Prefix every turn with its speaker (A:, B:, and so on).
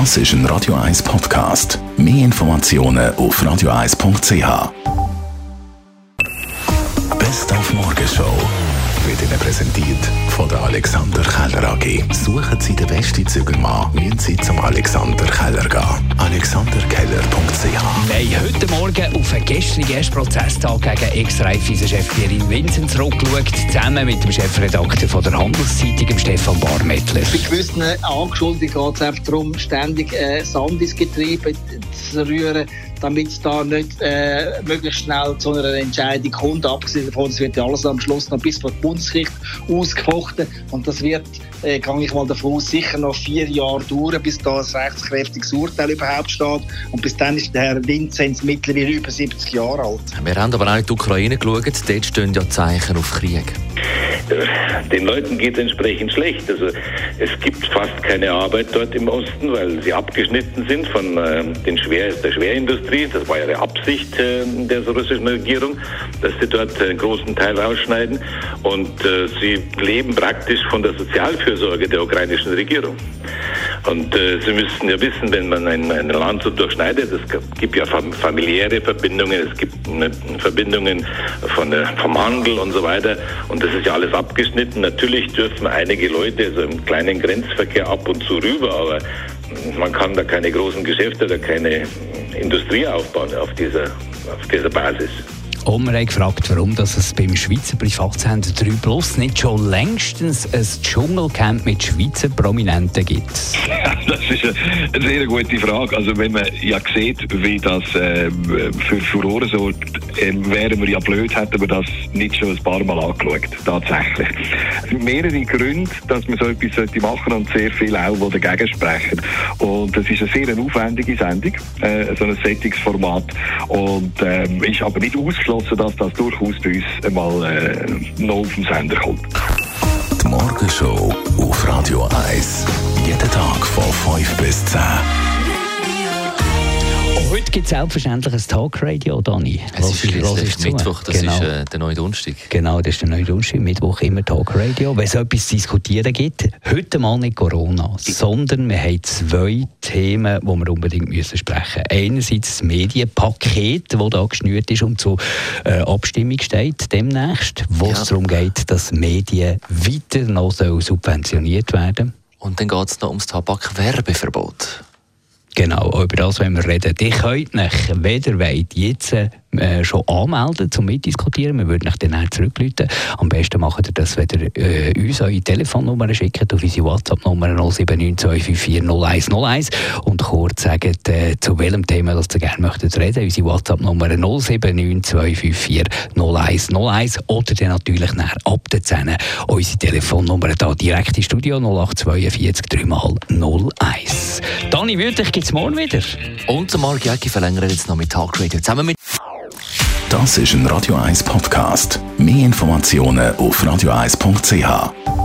A: Das ist ein Radio 1 Podcast. Mehr Informationen auf radio1.ch. Best auf Morgenshow wird Ihnen präsentiert von der Alexander Keller AG. Suchen Sie den besten Zügelmann, müssen Sie zum Alexander Keller gehen. alexanderkeller.ch
B: Wir haben heute Morgen auf einen gestrigen Prozesstag gegen Ex-Raiffeisen-Chef Pierin Vincent zurückgeschaut, zusammen mit dem Chefredakteur von der Handelszeitung, dem Stefan Barmettler.
C: Bei gewissen Angeschuldigten geht es einfach darum, ständig äh, Sand ins Getriebe zu rühren, damit es da nicht äh, möglichst schnell zu einer Entscheidung kommt. Abgesehen davon, es wird ja alles am Schluss noch bis vor die Bundesgericht ausgefochten und das wird, äh, gehe ich mal davon aus, sicher noch vier Jahre dauern, bis da ein rechtskräftiges Urteil überhaupt steht und bis dann ist der Herr Vinzenz mittlerweile über 70 Jahre alt.
D: Wir haben aber auch in die Ukraine geschaut, dort stehen ja Zeichen auf Krieg.
E: Den Leuten geht es entsprechend schlecht. Also es gibt fast keine Arbeit dort im Osten, weil sie abgeschnitten sind von äh, den Schwer, der Schwerindustrie. Das war ja die Absicht äh, der russischen Regierung, dass sie dort einen großen Teil rausschneiden. Und äh, sie leben praktisch von der Sozialfürsorge der ukrainischen Regierung. Und äh, Sie müssen ja wissen, wenn man ein, ein Land so durchschneidet, es gibt ja familiäre Verbindungen, es gibt ne, Verbindungen von, äh, vom Handel und so weiter. Und das ist ja alles abgeschnitten. Natürlich dürfen einige Leute so im kleinen Grenzverkehr ab und zu rüber, aber man kann da keine großen Geschäfte oder keine Industrie aufbauen auf dieser, auf dieser Basis.
B: Und wir haben gefragt, warum dass es beim Schweizer Privatsender 3 Plus nicht schon längstens ein Dschungelcamp mit Schweizer Prominenten gibt.
F: Das ist eine sehr gute Frage. Also wenn man ja sieht, wie das äh, für Furore sorgt, äh, wären wir ja blöd, hätten wir das nicht schon ein paar Mal angeschaut, tatsächlich. Es sind mehrere Gründe, dass man so etwas sollte machen und sehr viele auch, die dagegen sprechen. Und das ist eine sehr aufwendige Sendung, äh, so ein Settungsformat und ähm, ist aber nicht ausgeschlossen ausgeschlossen, dass das durchaus bei uns einmal äh, noch auf den Sender kommt.
A: Die Morgenshow auf Radio 1. Jeden Tag von 5 bis 10.
B: Heute gibt es selbstverständlich ein Talkradio, Dani.
D: Es ist schließlich Mittwoch, das
B: genau.
D: ist äh, der neue Donnerstag.
B: Genau, das ist der neue Donnerstag, Mittwoch immer Talkradio. Wenn es etwas zu diskutieren gibt, heute mal nicht Corona, sondern wir haben zwei Themen, die wir unbedingt müssen sprechen müssen. Einerseits das Medienpaket, das da geschnürt ist und zur äh, Abstimmung steht demnächst, wo es ja. darum geht, dass Medien weiter noch subventioniert werden
D: Und dann geht es noch ums Tabakwerbeverbot.
B: Genau, über das wollen wir reden. Ihr könnt euch, ihr wollt, jetzt äh, schon anmelden zum Mitdiskutieren. Wir würden euch dann zurückrufen. Am besten macht ihr das, wenn ihr äh, uns eure Telefonnummer schickt, auf unsere WhatsApp-Nummer 07925400101 und kurz sagt, äh, zu welchem Thema das ihr gerne möchtet reden. Unsere WhatsApp-Nummer 07925400101 oder dann natürlich nach ab der 10 unsere Telefonnummer da direkt im Studio 0842 3 mal 01. Dani Wüthrich gibt es morgen wieder.
D: Und der Marc Jäcki verlängert jetzt noch mit Talkradio zusammen mit
A: das ist ein Radio 1 Podcast. Mehr Informationen auf radio1.ch.